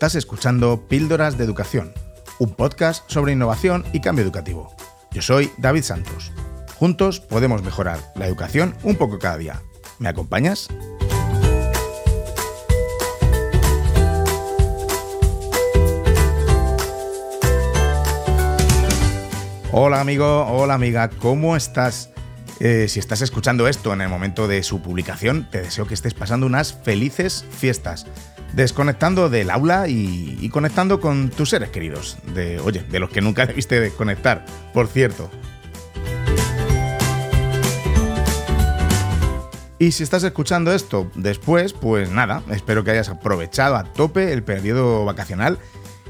Estás escuchando Píldoras de Educación, un podcast sobre innovación y cambio educativo. Yo soy David Santos. Juntos podemos mejorar la educación un poco cada día. ¿Me acompañas? Hola amigo, hola amiga, ¿cómo estás? Eh, si estás escuchando esto en el momento de su publicación, te deseo que estés pasando unas felices fiestas desconectando del aula y, conectando con tus seres queridos. De, oye, de los que nunca debiste desconectar, por cierto. Y si estás escuchando esto después, pues nada, espero que hayas aprovechado a tope el periodo vacacional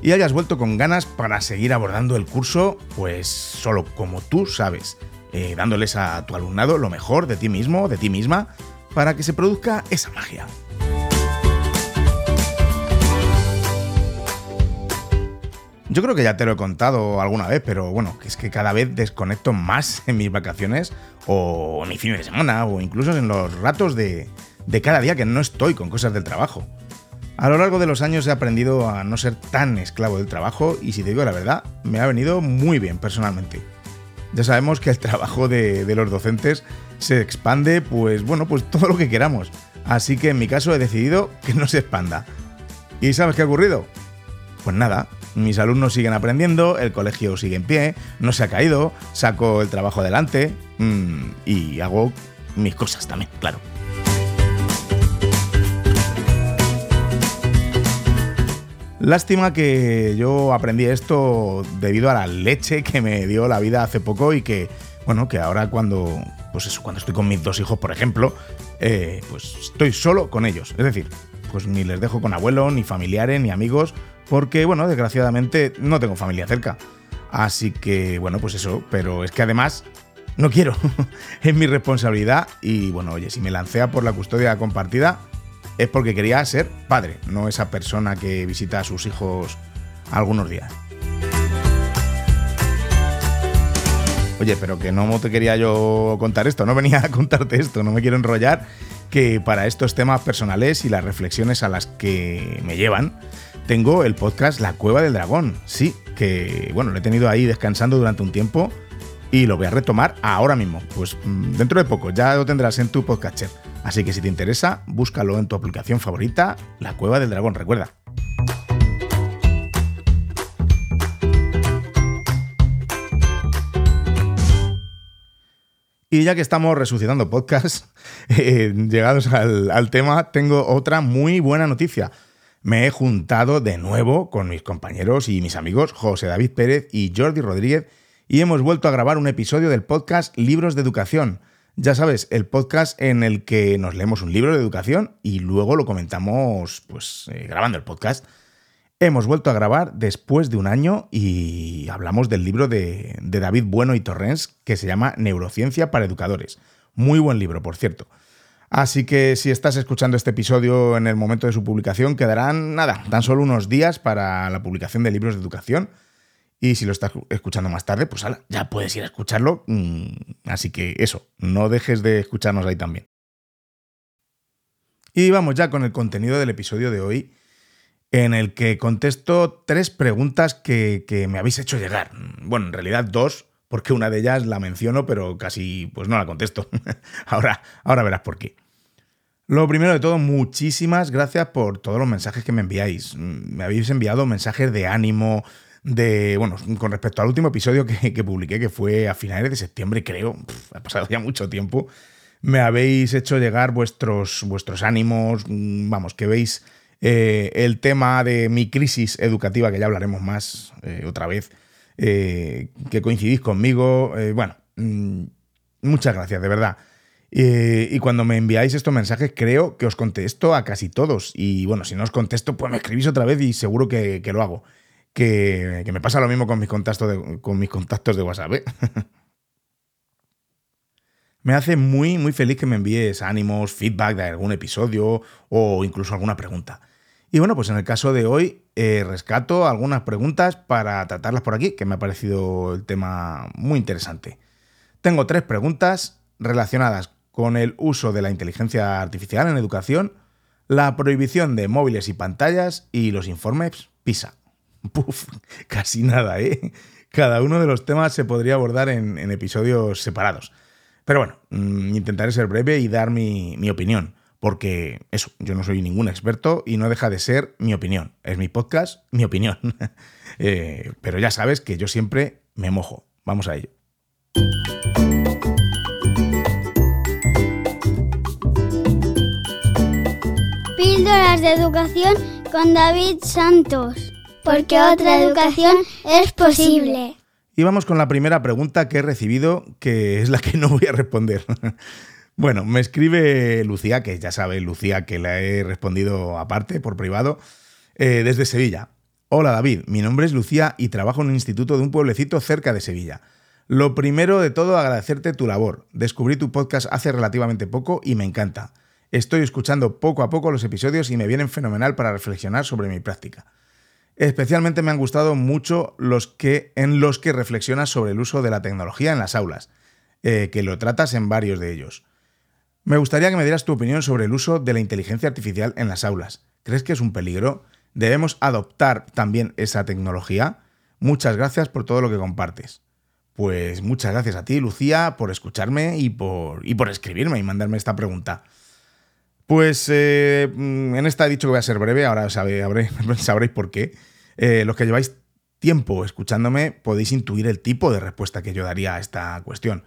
y hayas vuelto con ganas para seguir abordando el curso, pues solo como tú sabes, eh, dándoles a tu alumnado lo mejor de ti mismo, de ti misma, para que se produzca esa magia. Yo creo que ya te lo he contado alguna vez, pero bueno, es que cada vez desconecto más en mis vacaciones o en mi fin de semana o incluso en los ratos de, de cada día que no estoy con cosas del trabajo. A lo largo de los años he aprendido a no ser tan esclavo del trabajo y si te digo la verdad, me ha venido muy bien personalmente. Ya sabemos que el trabajo de, los docentes se expande, pues bueno, pues todo lo que queramos. Así que en mi caso he decidido que no se expanda. ¿Y sabes qué ha ocurrido? Pues nada, mis alumnos siguen aprendiendo, el colegio sigue en pie, no se ha caído, saco el trabajo adelante mm, y hago mis cosas también, claro. Lástima que yo aprendí esto debido a la leche que me dio la vida hace poco y que, bueno, que ahora cuando, pues eso, cuando estoy con mis dos hijos, por ejemplo, eh, pues estoy solo con ellos. Es decir, pues ni les dejo con abuelo, ni familiares, ni amigos, porque, bueno, desgraciadamente no tengo familia cerca. Así que, bueno, pues eso, pero es que además no quiero, es mi responsabilidad y, bueno, oye, si me lancé a por la custodia compartida es porque quería ser padre, no esa persona que visita a sus hijos algunos días. Oye, pero que no te quería yo contar esto, no venía a contarte esto, no me quiero enrollar, que para estos temas personales y las reflexiones a las que me llevan, tengo el podcast La Cueva del Dragón. Sí, que bueno, lo he tenido ahí descansando durante un tiempo y lo voy a retomar ahora mismo. Pues mm, dentro de poco ya lo tendrás en tu podcatcher. Así que si te interesa, búscalo en tu aplicación favorita, La Cueva del Dragón, recuerda. Y ya que estamos resucitando podcasts, eh, llegados al, al tema, tengo otra muy buena noticia me he juntado de nuevo con mis compañeros y mis amigos José David Pérez y Jordi Rodríguez y hemos vuelto a grabar un episodio del podcast Libros de Educación. Ya sabes, el podcast en el que nos leemos un libro de educación y luego lo comentamos pues eh, grabando el podcast. Hemos vuelto a grabar después de un año y hablamos del libro de, de David Bueno y Torrens que se llama Neurociencia para Educadores. Muy buen libro, por cierto. Así que si estás escuchando este episodio en el momento de su publicación, quedarán nada, tan solo unos días para la publicación de libros de educación. Y si lo estás escuchando más tarde, pues ya puedes ir a escucharlo. Mm, así que eso, no dejes de escucharnos ahí también. Y vamos ya con el contenido del episodio de hoy, en el que contesto tres preguntas que, que me habéis hecho llegar. Bueno, en realidad dos, porque una de ellas la menciono, pero casi pues no la contesto. ahora, ahora verás por qué. Lo primero de todo, muchísimas gracias por todos los mensajes que me enviáis. Me habéis enviado mensajes de ánimo, de, bueno, con respecto al último episodio que, publiqué, que fue a finales de septiembre, creo, ha pasado ya mucho tiempo, me habéis hecho llegar vuestros, vuestros ánimos, vamos, que veis eh, el tema de mi crisis educativa, que ya hablaremos más eh, otra vez, eh, que coincidís conmigo. Eh, bueno, mm, muchas gracias, de verdad. y cuando me enviáis estos mensajes, creo que os contesto a casi todos. Y bueno, si no os contesto, pues me escribís otra vez y seguro que, lo hago. Que, me pasa lo mismo con mis contactos de, con mis contactos de WhatsApp. ¿eh? me hace muy, muy feliz que me envíes ánimos, feedback de algún episodio o incluso alguna pregunta. Y bueno, pues en el caso de hoy eh, rescato algunas preguntas para tratarlas por aquí, que me ha parecido el tema muy interesante. Tengo tres preguntas relacionadas con el uso de la inteligencia artificial en educación, la prohibición de móviles y pantallas y los informes PISA. Puf, casi nada, ¿eh? Cada uno de los temas se podría abordar en, episodios separados. Pero bueno, mm, intentaré ser breve y dar mi, mi opinión, porque eso, yo no soy ningún experto y no deja de ser mi opinión. Es mi podcast, mi opinión. Eh, pero ya sabes que yo siempre me mojo. Vamos a ello. Píldoras de educación con David Santos. Porque otra educación es posible. Y vamos con la primera pregunta que he recibido, que es la que no voy a responder. bueno, me escribe Lucía, que ya sabe Lucía que la he respondido aparte, por privado, eh, desde Sevilla. Hola David, mi nombre es Lucía y trabajo en un instituto de un pueblecito cerca de Sevilla. Lo primero de todo, agradecerte tu labor. Descubrí tu podcast hace relativamente poco y me encanta. Estoy escuchando poco a poco los episodios y me vienen fenomenal para reflexionar sobre mi práctica. Especialmente me han gustado mucho los que, en los que reflexionas sobre el uso de la tecnología en las aulas, eh, que lo tratas en varios de ellos. Me gustaría que me dieras tu opinión sobre el uso de la inteligencia artificial en las aulas. ¿Crees que es un peligro? ¿Debemos adoptar también esa tecnología? Muchas gracias por todo lo que compartes. Pues muchas gracias a ti, Lucía, por escucharme y por, y por escribirme y mandarme esta pregunta. Pues eh, mm, en esta he dicho que voy a ser breve, ahora sabréis por qué. Eh, los que lleváis tiempo escuchándome podéis intuir el tipo de respuesta que yo daría a esta cuestión.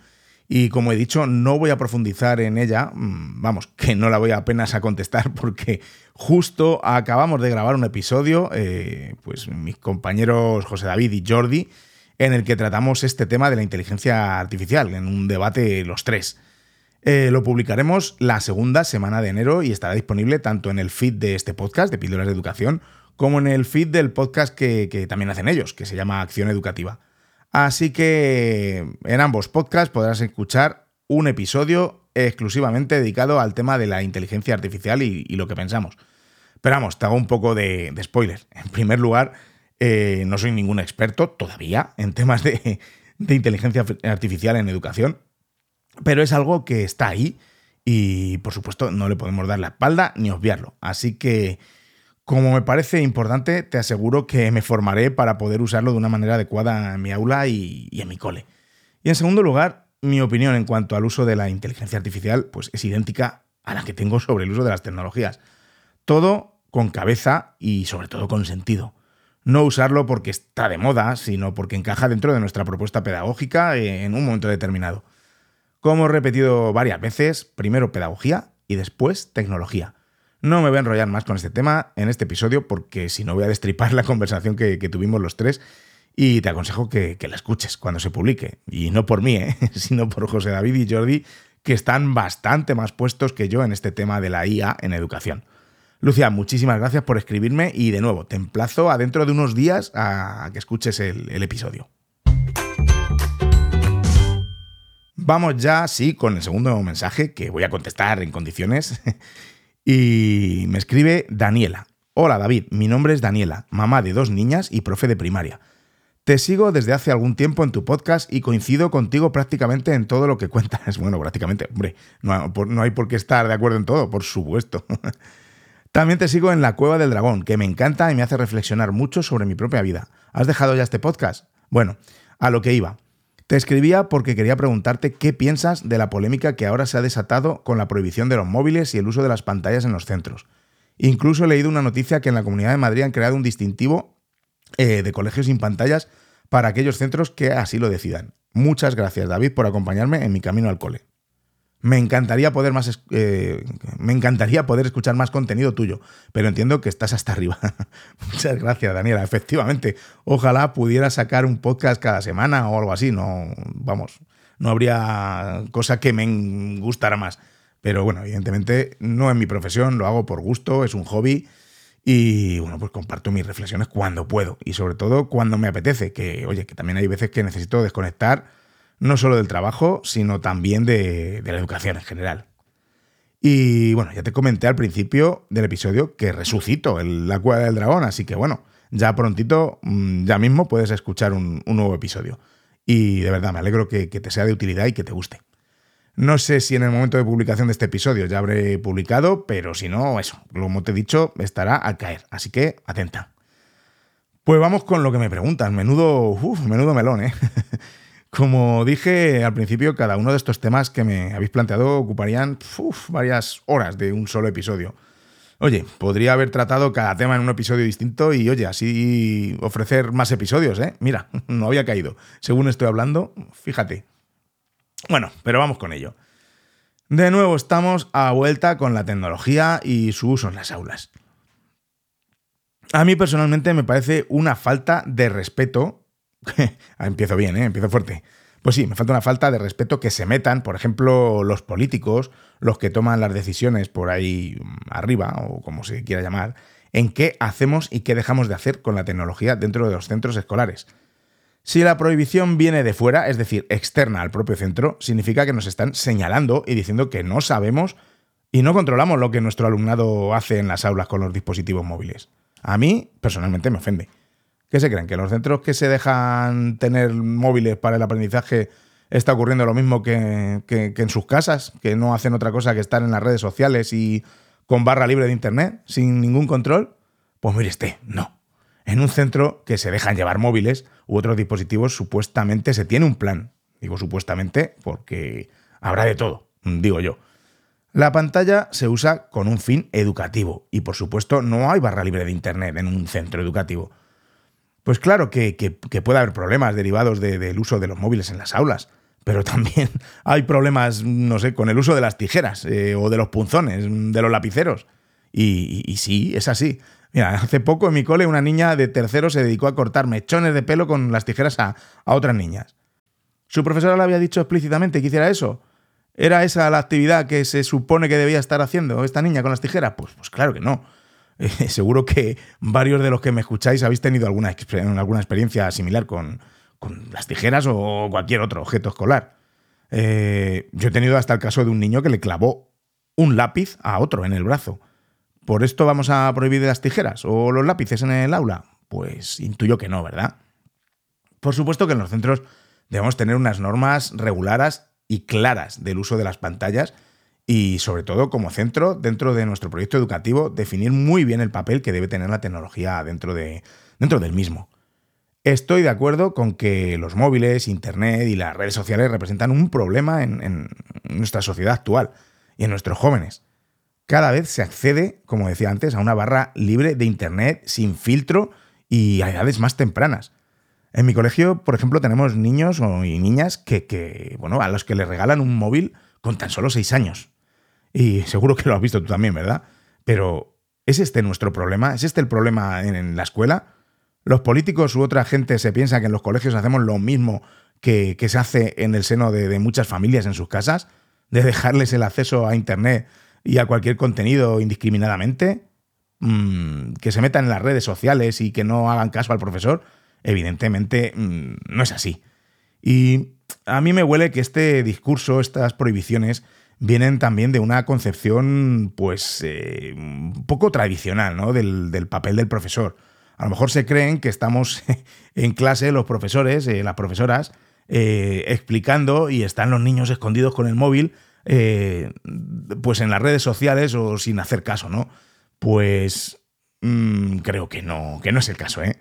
Y como he dicho, no voy a profundizar en ella, mm, vamos, que no la voy apenas a contestar porque justo acabamos de grabar un episodio, eh, pues mis compañeros José David y Jordi, en el que tratamos este tema de la inteligencia artificial, en un debate los tres. Eh, lo publicaremos la segunda semana de enero y estará disponible tanto en el feed de este podcast, de Píldoras de Educación, como en el feed del podcast que, que también hacen ellos, que se llama Acción Educativa. Así que en ambos podcasts podrás escuchar un episodio exclusivamente dedicado al tema de la inteligencia artificial y, lo que pensamos. Pero vamos, te hago un poco de, spoiler. En primer lugar, eh, no soy ningún experto todavía en temas de, de inteligencia artificial en educación, pero es algo que está ahí y por supuesto no le podemos dar la espalda ni obviarlo. Así que como me parece importante, te aseguro que me formaré para poder usarlo de una manera adecuada en mi aula y, en mi cole. Y en segundo lugar, mi opinión en cuanto al uso de la inteligencia artificial pues es idéntica a la que tengo sobre el uso de las tecnologías. Todo con cabeza y sobre todo con sentido. No usarlo porque está de moda, sino porque encaja dentro de nuestra propuesta pedagógica en un momento determinado. Como he repetido varias veces, primero pedagogía y después tecnología. No me voy a enrollar más con este tema en este episodio porque si no voy a destripar la conversación que, tuvimos los tres y te aconsejo que, la escuches cuando se publique. Y no por mí, ¿eh? sino por José David y Jordi, que están bastante más puestos que yo en este tema de la IA en educación. Lucia, muchísimas gracias por escribirme y de nuevo, te emplazo a dentro de unos días a que escuches el, el episodio. Vamos ya, sí, con el segundo mensaje que voy a contestar en condiciones. Y me escribe Daniela. Hola David, mi nombre es Daniela, mamá de dos niñas y profe de primaria. Te sigo desde hace algún tiempo en tu podcast y coincido contigo prácticamente en todo lo que cuentas. Bueno, prácticamente, hombre, no, hay por qué estar de acuerdo en todo, por supuesto. También te sigo en La Cueva del Dragón, que me encanta y me hace reflexionar mucho sobre mi propia vida. ¿Has dejado ya este podcast? Bueno, a lo que iba. Te escribía porque quería preguntarte qué piensas de la polémica que ahora se ha desatado con la prohibición de los móviles y el uso de las pantallas en los centros. Incluso he leído una noticia que en la Comunidad de Madrid han creado un distintivo eh, de colegios sin pantallas para aquellos centros que así lo decidan. Muchas gracias David por acompañarme en mi camino al cole. Me encantaría poder más eh, me encantaría poder escuchar más contenido tuyo, pero entiendo que estás hasta arriba. Muchas gracias, Daniela. Efectivamente, ojalá pudiera sacar un podcast cada semana o algo así. No, vamos, no habría cosa que me gustara más. Pero bueno, evidentemente no es mi profesión, lo hago por gusto, es un hobby. Y bueno, pues comparto mis reflexiones cuando puedo y sobre todo cuando me apetece, que oye, que también hay veces que necesito desconectar no solo del trabajo, sino también de, la educación en general. Y bueno, ya te comenté al principio del episodio que resucito la cueva del dragón, así que bueno, ya prontito, mm, ya mismo puedes escuchar un, nuevo episodio. Y de verdad, me alegro que, te sea de utilidad y que te guste. No sé si en el momento de publicación de este episodio ya habré publicado, pero si no, eso, como te he dicho, estará a caer. Así que atenta. Pues vamos con lo que me preguntan. Menudo, menudo melón, ¿eh? Como dije al principio, cada uno de estos temas que me habéis planteado ocuparían varias horas de un solo episodio. Oye, podría haber tratado cada tema en un episodio distinto y, oye, así ofrecer más episodios, ¿eh? Mira, no había caído. Según estoy hablando, fíjate. Bueno, pero vamos con ello. De nuevo estamos a vuelta con la tecnología y su uso en las aulas. A mí personalmente me parece una falta de respeto. Ah, empiezo bien, ¿eh? empiezo fuerte. Pues sí, me falta una falta de respeto que se metan, por ejemplo, los políticos, los que toman las decisiones por ahí arriba, o como se quiera llamar, en qué hacemos y qué dejamos de hacer con la tecnología dentro de los centros escolares. Si la prohibición viene de fuera, es decir, externa al propio centro, significa que nos están señalando y diciendo que no sabemos y no controlamos lo que nuestro alumnado hace en las aulas con los dispositivos móviles. A mí, personalmente, me ofende. ¿Qué se creen? ¿Que en los centros que se dejan tener móviles para el aprendizaje está ocurriendo lo mismo que, en sus casas? ¿Que no hacen otra cosa que estar en las redes sociales y con barra libre de Internet, sin ningún control? Pues mire este, no. En un centro que se dejan llevar móviles u otros dispositivos, supuestamente se tiene un plan. Digo supuestamente porque habrá de todo, digo yo. La pantalla se usa con un fin educativo y por supuesto no hay barra libre de Internet en un centro educativo. Pues claro que, puede haber problemas derivados del uso de los móviles en las aulas, pero también hay problemas, no sé, con el uso de las tijeras eh, o de los punzones, de los lapiceros. Y, sí, es así. Mira, hace poco en mi cole una niña de tercero se dedicó a cortar mechones de pelo con las tijeras a, a otras niñas. ¿Su profesora le había dicho explícitamente que hiciera eso? ¿Era esa la actividad que se supone que debía estar haciendo esta niña con las tijeras? Pues, pues claro que no. Seguro que varios de los que me escucháis habéis tenido alguna, alguna experiencia similar con, las tijeras o cualquier otro objeto escolar. Eh, yo he tenido hasta el caso de un niño que le clavó un lápiz a otro en el brazo. ¿Por esto vamos a prohibir las tijeras o los lápices en el aula? Pues intuyo que no, ¿verdad? Por supuesto que en los centros debemos tener unas normas reguladas y claras del uso de las pantallas y sobre todo como centro, dentro de nuestro proyecto educativo, definir muy bien el papel que debe tener la tecnología dentro, de, dentro del mismo. Estoy de acuerdo con que los móviles, Internet y las redes sociales representan un problema en, nuestra sociedad actual y en nuestros jóvenes. Cada vez se accede, como decía antes, a una barra libre de Internet sin filtro y a edades más tempranas. En mi colegio, por ejemplo, tenemos niños y niñas que, bueno, a los que les regalan un móvil con tan solo seis años. Y seguro que lo has visto tú también, ¿verdad? Pero ¿es este nuestro problema? ¿Es este el problema en, la escuela? ¿Los políticos u otra gente se piensa que en los colegios hacemos lo mismo que, se hace en el seno de, muchas familias en sus casas? ¿De dejarles el acceso a Internet y a cualquier contenido indiscriminadamente? Mm, ¿Que se metan en las redes sociales y que no hagan caso al profesor? Evidentemente mm, no es así. Y a mí me huele que este discurso, estas prohibiciones, vienen también de una concepción, pues, eh, un poco tradicional, ¿no? Del, papel del profesor. A lo mejor se creen que estamos en clase, los profesores, eh, las profesoras, eh, explicando y están los niños escondidos con el móvil, pues en las redes sociales o sin hacer caso, ¿no? Pues mm, creo que no, que no es el caso, ¿eh?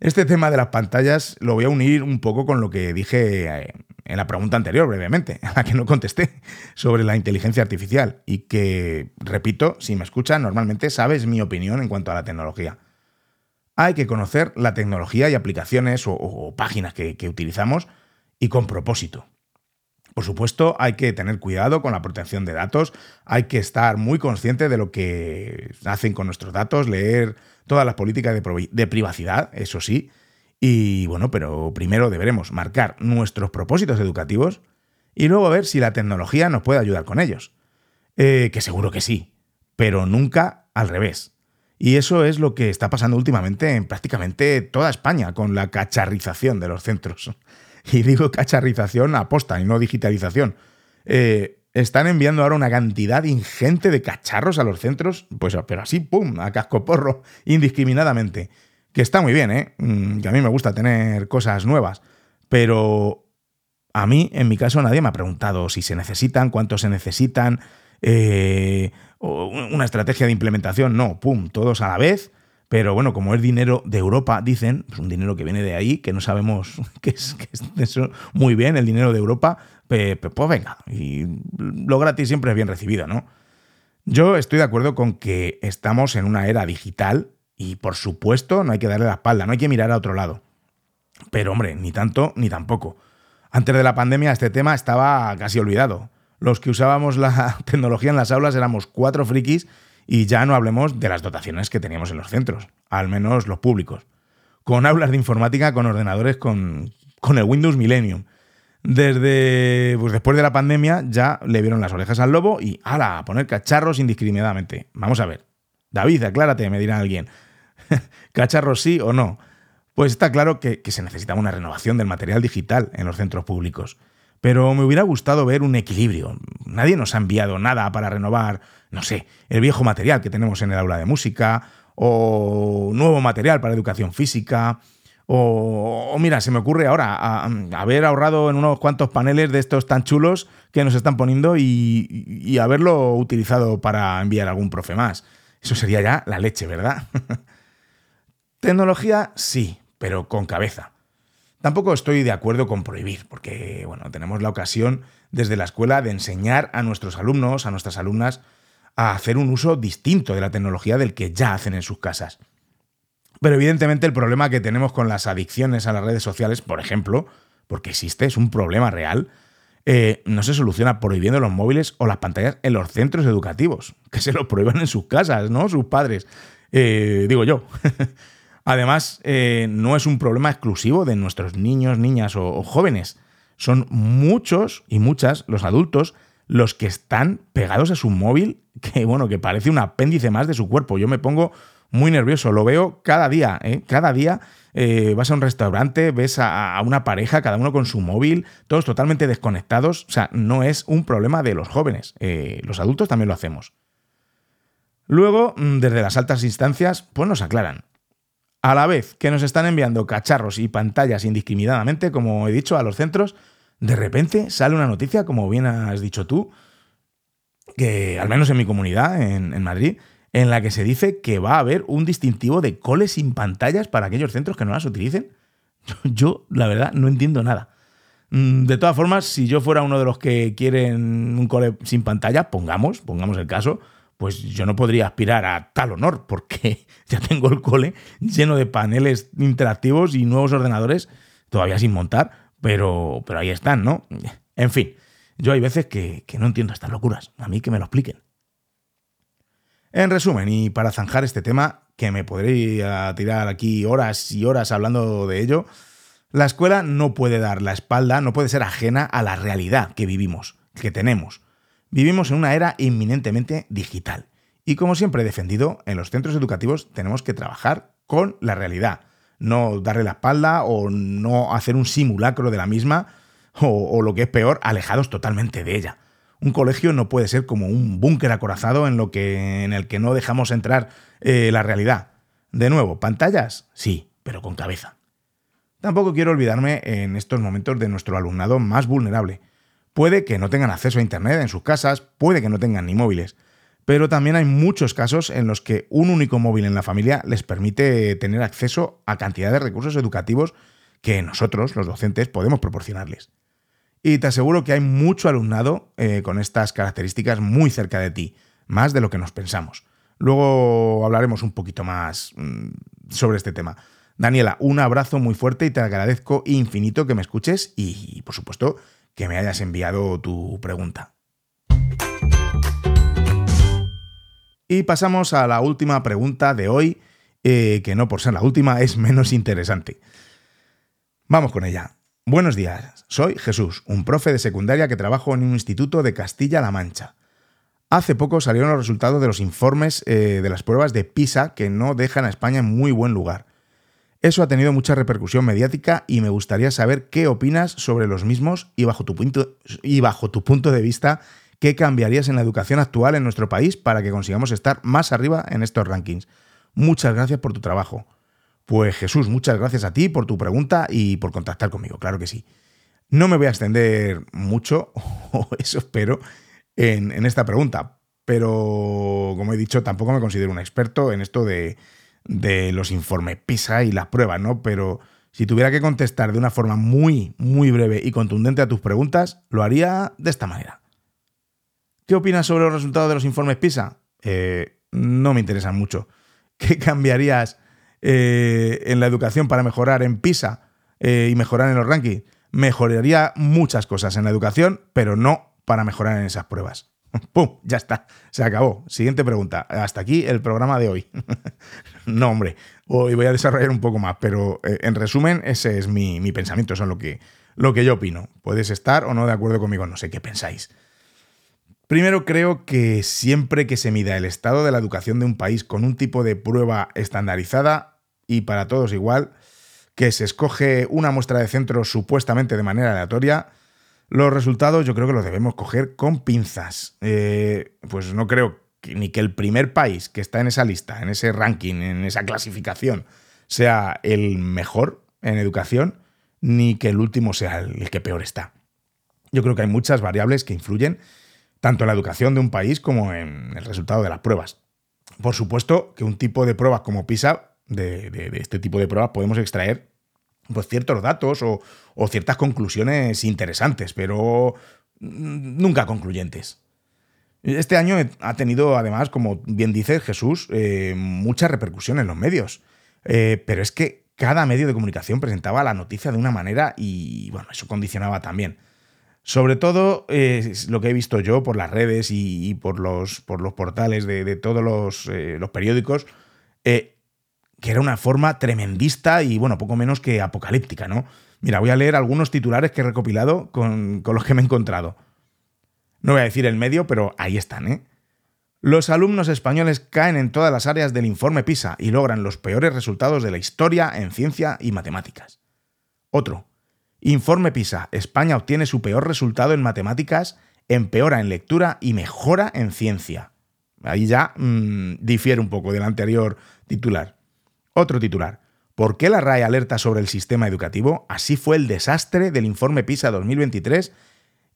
Este tema de las pantallas lo voy a unir un poco con lo que dije en la pregunta anterior, brevemente, a la que no contesté, sobre la inteligencia artificial y que, repito, si me escuchas, normalmente sabes mi opinión en cuanto a la tecnología. Hay que conocer la tecnología y aplicaciones o, páginas que, que utilizamos y con propósito. Por supuesto, hay que tener cuidado con la protección de datos, hay que estar muy consciente de lo que hacen con nuestros datos, leer todas las políticas de, privacidad, eso sí. Y bueno, pero primero deberemos marcar nuestros propósitos educativos y luego ver si la tecnología nos puede ayudar con ellos. Eh, que seguro que sí, pero nunca al revés. Y eso es lo que está pasando últimamente en prácticamente toda España con la cacharrización de los centros. Y digo cacharrización aposta y no digitalización. Eh, están enviando ahora una cantidad ingente de cacharros a los centros, pues pero así, pum, a cascoporro, indiscriminadamente. Que está muy bien, ¿eh? Mm, que a mí me gusta tener cosas nuevas. Pero A mí, en mi caso, nadie me ha preguntado si se necesitan, cuántos se necesitan, eh, una estrategia de implementación. No, pum, todos a la vez. Pero bueno, como es dinero de Europa, dicen, pues un dinero que viene de ahí, que no sabemos qué es, es eso muy bien, el dinero de Europa, pues venga, y lo gratis siempre es bien recibido, ¿no? Yo estoy de acuerdo con que estamos en una era digital y por supuesto no hay que darle la espalda, no hay que mirar a otro lado. Pero hombre, ni tanto ni tampoco. Antes de la pandemia este tema estaba casi olvidado. Los que usábamos la tecnología en las aulas éramos cuatro frikis y ya no hablemos de las dotaciones que teníamos en los centros, al menos los públicos. Con aulas de informática, con ordenadores, con, con el Windows Millennium. Desde pues después de la pandemia ya le vieron las orejas al lobo y ¡hala! a poner cacharros indiscriminadamente. Vamos a ver. David, aclárate, me dirá alguien. ¿Cacharros sí o no? Pues está claro que, se necesita una renovación del material digital en los centros públicos. Pero me hubiera gustado ver un equilibrio. Nadie nos ha enviado nada para renovar, no sé, el viejo material que tenemos en el aula de música, o nuevo material para educación física, o, mira, se me ocurre ahora haber ahorrado en unos cuantos paneles de estos tan chulos que nos están poniendo y, y haberlo utilizado para enviar algún profe más. Eso sería ya la leche, ¿verdad? Tecnología, sí, pero con cabeza. Tampoco estoy de acuerdo con prohibir, porque bueno, tenemos la ocasión desde la escuela de enseñar a nuestros alumnos, a nuestras alumnas, a hacer un uso distinto de la tecnología del que ya hacen en sus casas. Pero evidentemente el problema que tenemos con las adicciones a las redes sociales, por ejemplo, porque existe, es un problema real, eh, no se soluciona prohibiendo los móviles o las pantallas en los centros educativos, que se lo prohíban en sus casas, ¿no? Sus padres. Eh, digo yo. Además, eh, no es un problema exclusivo de nuestros niños, niñas o, jóvenes. Son muchos y muchas los adultos los que están pegados a su móvil, que bueno, que parece un apéndice más de su cuerpo. Yo me pongo muy nervioso, lo veo cada día, ¿eh? cada día. Eh, vas a un restaurante, ves a, una pareja, cada uno con su móvil, todos totalmente desconectados. O sea, no es un problema de los jóvenes, los adultos también lo hacemos. Luego, mm, desde las altas instancias, pues nos aclaran a la vez que nos están enviando cacharros y pantallas indiscriminadamente, como he dicho, a los centros, de repente sale una noticia, como bien has dicho tú, que al menos en mi comunidad, en, Madrid, en la que se dice que va a haber un distintivo de coles sin pantallas para aquellos centros que no las utilicen. Yo, la verdad, no entiendo nada. Mm, de todas formas, si yo fuera uno de los que quieren un cole sin pantalla, pongamos, pongamos el caso, pues yo no podría aspirar a tal honor, porque ya tengo el cole lleno de paneles interactivos y nuevos ordenadores todavía sin montar, pero, pero ahí están, ¿no? En fin, yo hay veces que, que no entiendo estas locuras, a mí que me lo expliquen. En resumen, y para zanjar este tema, que me podría tirar aquí horas y horas hablando de ello, la escuela no puede dar la espalda, no puede ser ajena a la realidad que vivimos, que tenemos. Vivimos en una era inminentemente digital. Y como siempre he defendido, en los centros educativos tenemos que trabajar con la realidad, no darle la espalda o no hacer un simulacro de la misma o, lo que es peor, alejados totalmente de ella. Un colegio no puede ser como un búnker acorazado en, lo que, en el que no dejamos entrar eh, la realidad. De nuevo, pantallas, sí, pero con cabeza. Tampoco quiero olvidarme en estos momentos de nuestro alumnado más vulnerable, Puede que no tengan acceso a Internet en sus casas, puede que no tengan ni móviles, pero también hay muchos casos en los que un único móvil en la familia les permite tener acceso a cantidad de recursos educativos que nosotros, los docentes, podemos proporcionarles. Y te aseguro que hay mucho alumnado eh, con estas características muy cerca de ti, más de lo que nos pensamos. Luego hablaremos un poquito más mm, sobre este tema. Daniela, un abrazo muy fuerte y te agradezco infinito que me escuches y, por supuesto, que me hayas enviado tu pregunta. Y pasamos a la última pregunta de hoy, eh, que no por ser la última es menos interesante. Vamos con ella. Buenos días, soy Jesús, un profe de secundaria que trabajo en un instituto de Castilla-La Mancha. Hace poco salieron los resultados de los informes eh, de las pruebas de PISA que no dejan a España en muy buen lugar. Eso ha tenido mucha repercusión mediática y me gustaría saber qué opinas sobre los mismos y bajo tu punto, y bajo de vista, qué cambiarías en la educación actual en nuestro país para que consigamos estar más arriba en estos rankings. Muchas gracias por tu trabajo. Pues Jesús, muchas gracias a ti por tu pregunta y por contactar conmigo, claro que sí. No me voy a extender mucho, o eso espero, en, esta pregunta, pero como he dicho, tampoco me considero un experto en esto de, de los informes PISA y las pruebas, ¿no? Pero si tuviera que contestar de una forma muy, muy breve y contundente a tus preguntas, lo haría de esta manera. ¿Qué opinas sobre los resultados de los informes PISA? Eh, no me interesan mucho. ¿Qué cambiarías eh, en la educación para mejorar en PISA eh, y mejorar en los rankings? Mejoraría muchas cosas en la educación, pero no para mejorar en esas pruebas. ¡Pum! Ya está. Se acabó. Siguiente pregunta. Hasta aquí el programa de hoy. no, hombre. Hoy voy a desarrollar un poco más, pero en resumen, ese es mi, pensamiento. Eso es lo que, lo que yo opino. Puedes estar o no de acuerdo conmigo. No sé qué pensáis. Primero creo que siempre que se mida el estado de la educación de un país con un tipo de prueba estandarizada y para todos igual, que se escoge una muestra de centro supuestamente de manera aleatoria, los resultados yo creo que los debemos coger con pinzas. Eh, pues no creo ni que el primer país que está en esa lista, en ese ranking, en esa clasificación, sea el mejor en educación, ni que el último sea el que peor está. Yo creo que hay muchas variables que influyen tanto en la educación de un país como en el resultado de las pruebas. Por supuesto que un tipo de pruebas como PISA, de, este tipo de pruebas, podemos extraer pues, ciertos datos o, ciertas conclusiones interesantes, pero nunca concluyentes. Este año ha tenido, además, como bien dice Jesús, eh, mucha repercusión en los medios. Eh, pero es que cada medio de comunicación presentaba la noticia de una manera y, bueno, eso condicionaba también. Sobre todo eh, lo que he visto yo por las redes y, por, los, por, los, portales de, todos los, eh, los periódicos, que era una forma tremendista y, bueno, poco menos que apocalíptica, ¿no? Mira, voy a leer algunos titulares que he recopilado con, con los que me he encontrado. No voy a decir el medio, pero ahí están, ¿eh? Los alumnos españoles caen en todas las áreas del informe PISA y logran los peores resultados de la historia en ciencia y matemáticas. Otro. Informe PISA. España obtiene su peor resultado en matemáticas, empeora en lectura y mejora en ciencia. Ahí ya mm, difiere un poco del anterior titular. Otro titular. ¿Por qué la RAE alerta sobre el sistema educativo? Así fue el desastre del informe PISA 2023.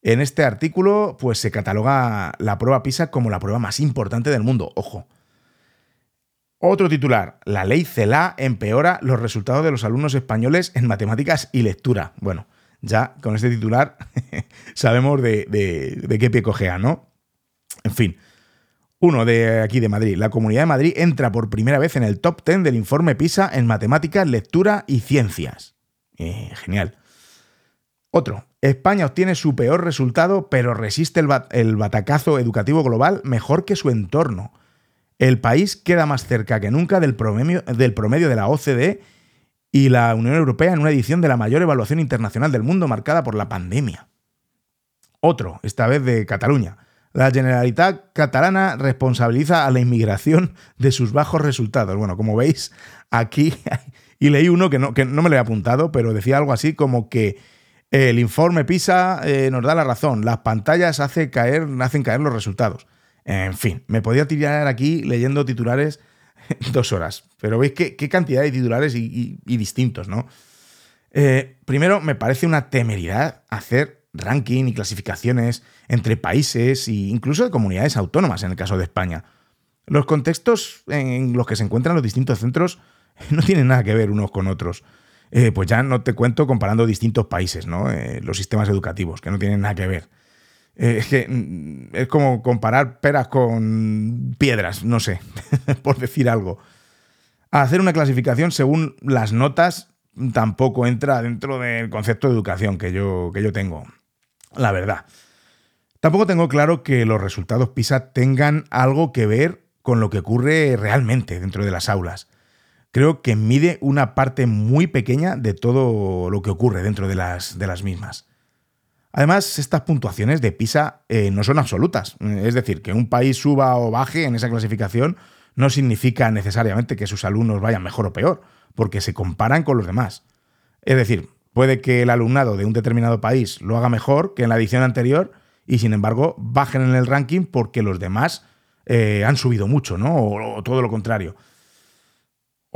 En este artículo, pues se cataloga la prueba PISA como la prueba más importante del mundo. Ojo. Otro titular, la ley CELA empeora los resultados de los alumnos españoles en matemáticas y lectura. Bueno, ya con este titular sabemos de, qué pie cojea, ¿no? En fin, uno de aquí de Madrid. La Comunidad de Madrid entra por primera vez en el top 10 del informe PISA en matemáticas, lectura y ciencias. Eh, genial. Otro. España obtiene su peor resultado, pero resiste el batacazo educativo global mejor que su entorno. El país queda más cerca que nunca del promedio, de la OCDE y la Unión Europea en una edición de la mayor evaluación internacional del mundo marcada por la pandemia. Otro, esta vez de Cataluña. La Generalitat catalana responsabiliza a la inmigración de sus bajos resultados. Bueno, como veis, aquí, y leí uno que no, que no me lo he apuntado, pero decía algo así como que el informe PISA eh, nos da la razón, las pantallas caer, hacen caer los resultados. En fin, me podía tirar aquí leyendo titulares dos horas, pero veis qué, cantidad de titulares y, distintos, ¿no? Eh, primero, me parece una temeridad hacer ranking y clasificaciones entre países e incluso de comunidades autónomas en el caso de España. Los contextos en los que se encuentran los distintos centros no tienen nada que ver unos con otros. Eh, pues ya no te cuento comparando distintos países, ¿no? Eh, los sistemas educativos, que no tienen nada que ver. Eh, es que mm, es como comparar peras con piedras, no sé, por decir algo. Hacer una clasificación según las notas tampoco entra dentro del concepto de educación que yo, que yo tengo, la verdad. Tampoco tengo claro que los resultados PISA tengan algo que ver con lo que ocurre realmente dentro de las aulas. Creo que mide una parte muy pequeña de todo lo que ocurre dentro de las, de las mismas. Además, estas puntuaciones de PISA eh, no son absolutas. Es decir, que un país suba o baje en esa clasificación no significa necesariamente que sus alumnos vayan mejor o peor, porque se comparan con los demás. Es decir, puede que el alumnado de un determinado país lo haga mejor que en la edición anterior y sin embargo bajen en el ranking porque los demás eh, han subido mucho, ¿no? o todo lo contrario.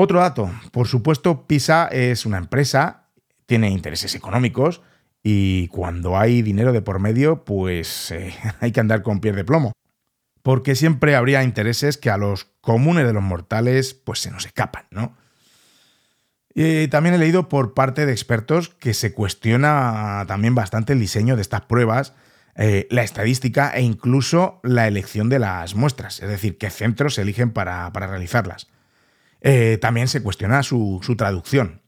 Otro dato, por supuesto, PISA es una empresa, tiene intereses económicos Y cuando hay dinero de por medio, pues eh, hay que andar con pies de plomo. Porque siempre habría intereses que a los comunes de los mortales pues se nos escapan, ¿no? Y también he leído por parte de expertos que se cuestiona también bastante el diseño de estas pruebas, eh, la estadística e incluso la elección de las muestras, es decir, qué centros se eligen para, realizarlas. Eh, también se cuestiona su, traducción.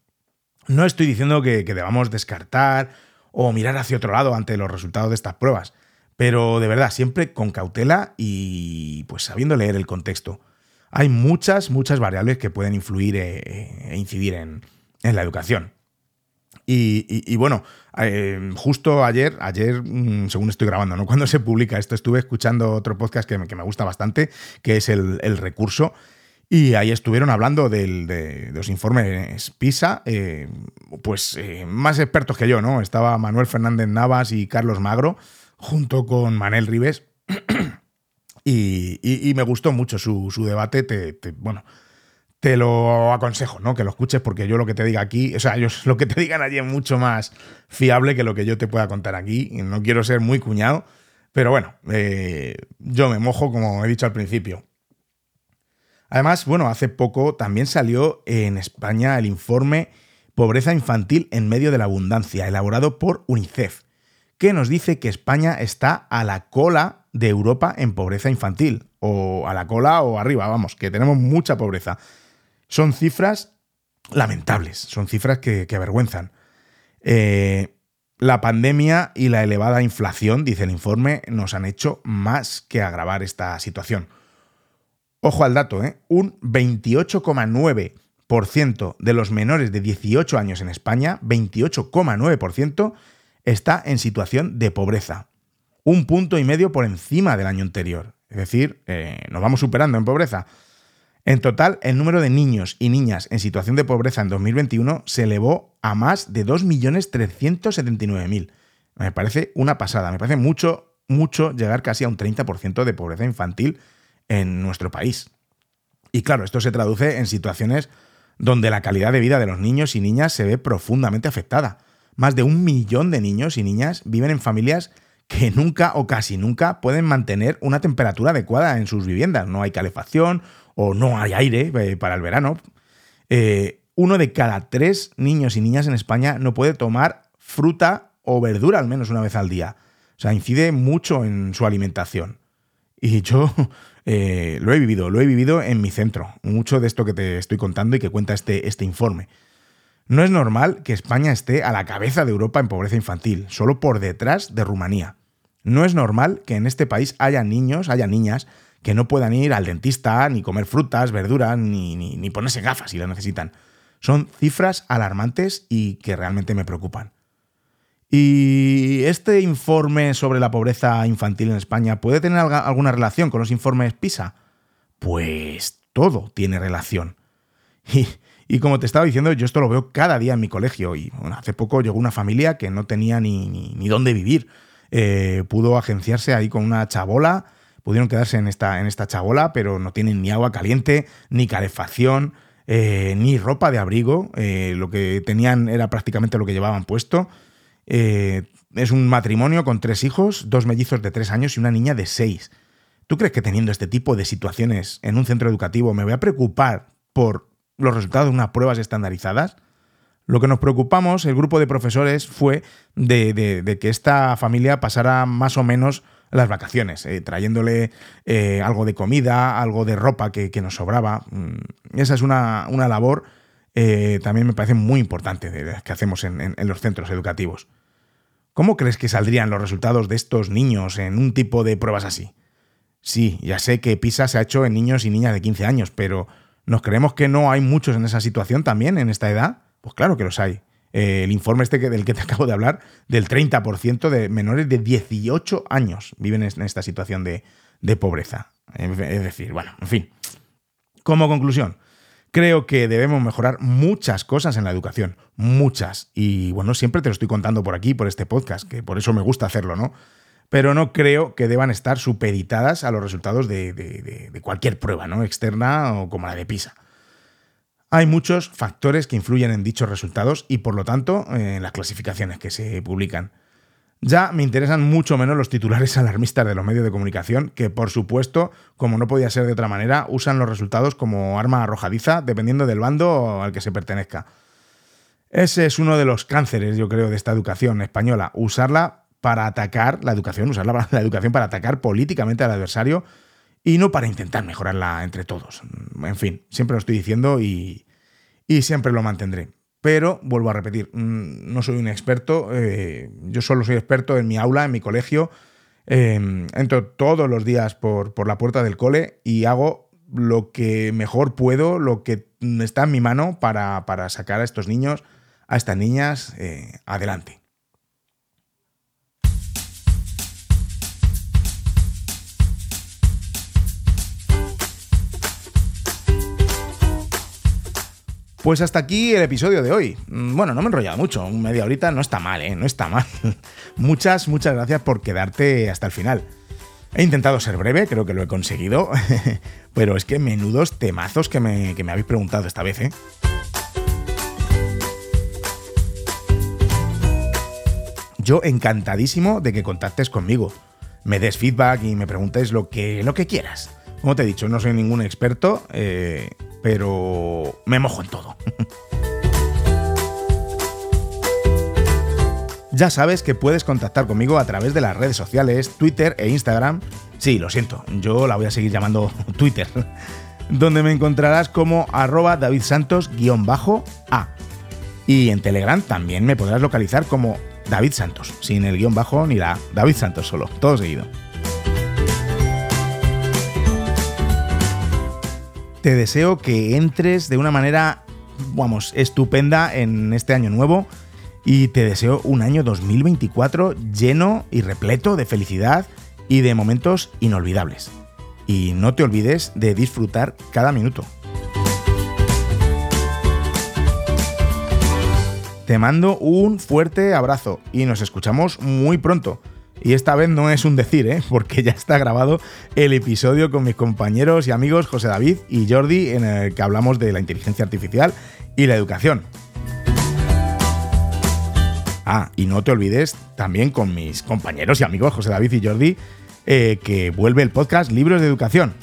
No estoy diciendo que, que debamos descartar o mirar hacia otro lado ante los resultados de estas pruebas, pero de verdad, siempre con cautela y pues sabiendo leer el contexto hay muchas, muchas variables que pueden influir eh, eh, e, incidir en, la educación. Y, bueno, justo ayer, ayer, mm, según estoy grabando, ¿no? Cuando se publica esto, estuve escuchando otro podcast que me, gusta bastante, que es el, recurso. Y ahí estuvieron hablando de, los informes PISA, pues más expertos que yo, ¿no? Estaba Manuel Fernández Navas y Carlos Magro, junto con Manel Ribes. Y, me gustó mucho su, debate. Te, bueno, te lo aconsejo, ¿no? Que lo escuches porque yo lo que te diga aquí, o sea, ellos lo que te digan allí es mucho más fiable que lo que yo te pueda contar aquí. No quiero ser muy cuñado, pero bueno, eh, yo me mojo como he dicho al principio. Además, bueno, hace poco también salió en España el informe Pobreza infantil en medio de la abundancia, elaborado por UNICEF, que nos dice que España está a la cola de Europa en pobreza infantil, o a la cola o arriba, vamos, que tenemos mucha pobreza. Son cifras lamentables, son cifras que, avergüenzan. Eh, la pandemia y la elevada inflación, dice el informe, nos han hecho más que agravar esta situación. Ojo al dato, ¿eh? un 28,9% de los menores de 18 años en España, 28,9%, está en situación de pobreza un punto y medio por encima del año anterior. Es decir, eh, nos vamos superando en pobreza. En total, el número de niños y niñas en situación de pobreza en 2021 se elevó a más de 2.379.000. Me parece una pasada, me parece mucho, mucho llegar casi a un 30% de pobreza infantil en nuestro país. Y claro, esto se traduce en situaciones donde la calidad de vida de los niños y niñas se ve profundamente afectada. Más de un millón de niños y niñas viven en familias que nunca o casi nunca pueden mantener una temperatura adecuada en sus viviendas. No hay calefacción o no hay aire eh, para el verano. Eh, uno de cada tres niños y niñas en España no puede tomar fruta o verdura al menos una vez al día. O sea, incide mucho en su alimentación. Y yo eh, lo he vivido, lo he vivido en mi centro. Mucho de esto que te estoy contando y que cuenta este, este informe. No es normal que España esté a la cabeza de Europa en pobreza infantil, solo por detrás de Rumanía. No es normal que en este país haya niños, haya niñas que no puedan ir al dentista, ni comer frutas, verduras, ni, ni, ponerse gafas si lo necesitan. Son cifras alarmantes y que realmente me preocupan. ¿Y este informe sobre la pobreza infantil en España puede tener alguna relación con los informes PISA? Pues todo tiene relación. Y y como te estaba diciendo, yo esto lo veo cada día en mi colegio. Y hace poco llegó una familia que no tenía ni, ni, dónde vivir. Eh, pudo agenciarse ahí con una chabola, pudieron quedarse en esta, en esta chabola, pero no tienen ni agua caliente, ni calefacción, eh, ni ropa de abrigo. Eh, lo que tenían era prácticamente lo que llevaban puesto. Es un matrimonio con tres hijos, dos mellizos de tres años y una niña de seis. ¿Tú crees que teniendo este tipo de situaciones en un centro educativo me voy a preocupar por los resultados de unas pruebas estandarizadas. Lo que nos preocupamos, el grupo de profesores, fue de, que esta familia pasara más o menos las vacaciones, eh, trayéndole eh, algo de comida, algo de ropa que, nos sobraba. Mm, esa es una, labor eh, también me parece muy importante de, que hacemos en, los centros educativos. ¿Cómo crees que saldrían los resultados de estos niños en un tipo de pruebas así? Sí, ya sé que PISA se ha hecho en niños y niñas de 15 años, pero ¿Nos creemos que no hay muchos en esa situación también, en esta edad? Pues claro que los hay. Eh, el informe este del que te acabo de hablar, del 30% de menores de 18 años viven en esta situación de, pobreza. Es decir, bueno, en fin. Como conclusión, creo que debemos mejorar muchas cosas en la educación, muchas. Y bueno, siempre te lo estoy contando por aquí, por este podcast, que por eso me gusta hacerlo, ¿no? pero no creo que deban estar supeditadas a los resultados de, cualquier prueba, ¿no? Externa o como la de PISA. Hay muchos factores que influyen en dichos resultados y por lo tanto en las clasificaciones que se publican. Ya me interesan mucho menos los titulares alarmistas de los medios de comunicación, que por supuesto, como no podía ser de otra manera, usan los resultados como arma arrojadiza dependiendo del bando al que se pertenezca. Ese es uno de los cánceres, yo creo, de esta educación española, usarla para atacar la educación, usar la, educación para atacar políticamente al adversario y no para intentar mejorarla entre todos. En fin, siempre lo estoy diciendo y, siempre lo mantendré. Pero vuelvo a repetir, mm, no soy un experto, eh, yo solo soy experto en mi aula, en mi colegio. Em, entro todos los días por, la puerta del cole y hago lo que mejor puedo, lo que está en mi mano para, sacar a estos niños, a estas niñas eh, adelante. Pues hasta aquí el episodio de hoy. Mm, bueno, no me he enrollado mucho, media horita no está mal, ¿eh? No está mal. muchas, muchas gracias por quedarte hasta el final. He intentado ser breve, creo que lo he conseguido, pero es que menudos temazos que me, que me habéis preguntado esta vez, ¿eh? Yo encantadísimo de que contactes conmigo, me des feedback y me preguntes lo que, lo que quieras. Como te he dicho, no soy ningún experto, eh, pero me mojo en todo. ya sabes que puedes contactar conmigo a través de las redes sociales, Twitter e Instagram. Sí, lo siento, yo la voy a seguir llamando Twitter, donde me encontrarás como arroba davidsantos-a. Y en Telegram también me podrás localizar como David Santos, sin el guion bajo ni la David Santos solo, todo seguido. Te deseo que entres de una manera, vamos, estupenda en este año nuevo y te deseo un año 2024 lleno y repleto de felicidad y de momentos inolvidables. Y no te olvides de disfrutar cada minuto. Te mando un fuerte abrazo y nos escuchamos muy pronto. Y esta vez no es un decir, ¿eh? porque ya está grabado el episodio con mis compañeros y amigos José David y Jordi en el que hablamos de la inteligencia artificial y la educación. Ah, y no te olvides también con mis compañeros y amigos José David y Jordi eh, que vuelve el podcast Libros de Educación.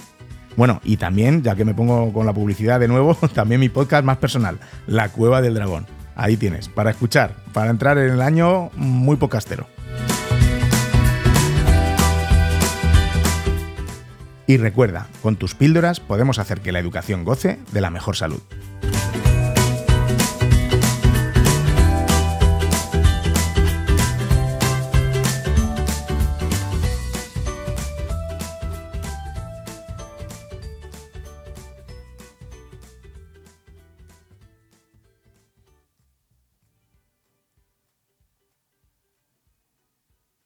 Bueno, y también, ya que me pongo con la publicidad de nuevo, también mi podcast más personal, La Cueva del Dragón. Ahí tienes, para escuchar, para entrar en el año muy pocastero. Y recuerda, con tus píldoras podemos hacer que la educación goce de la mejor salud.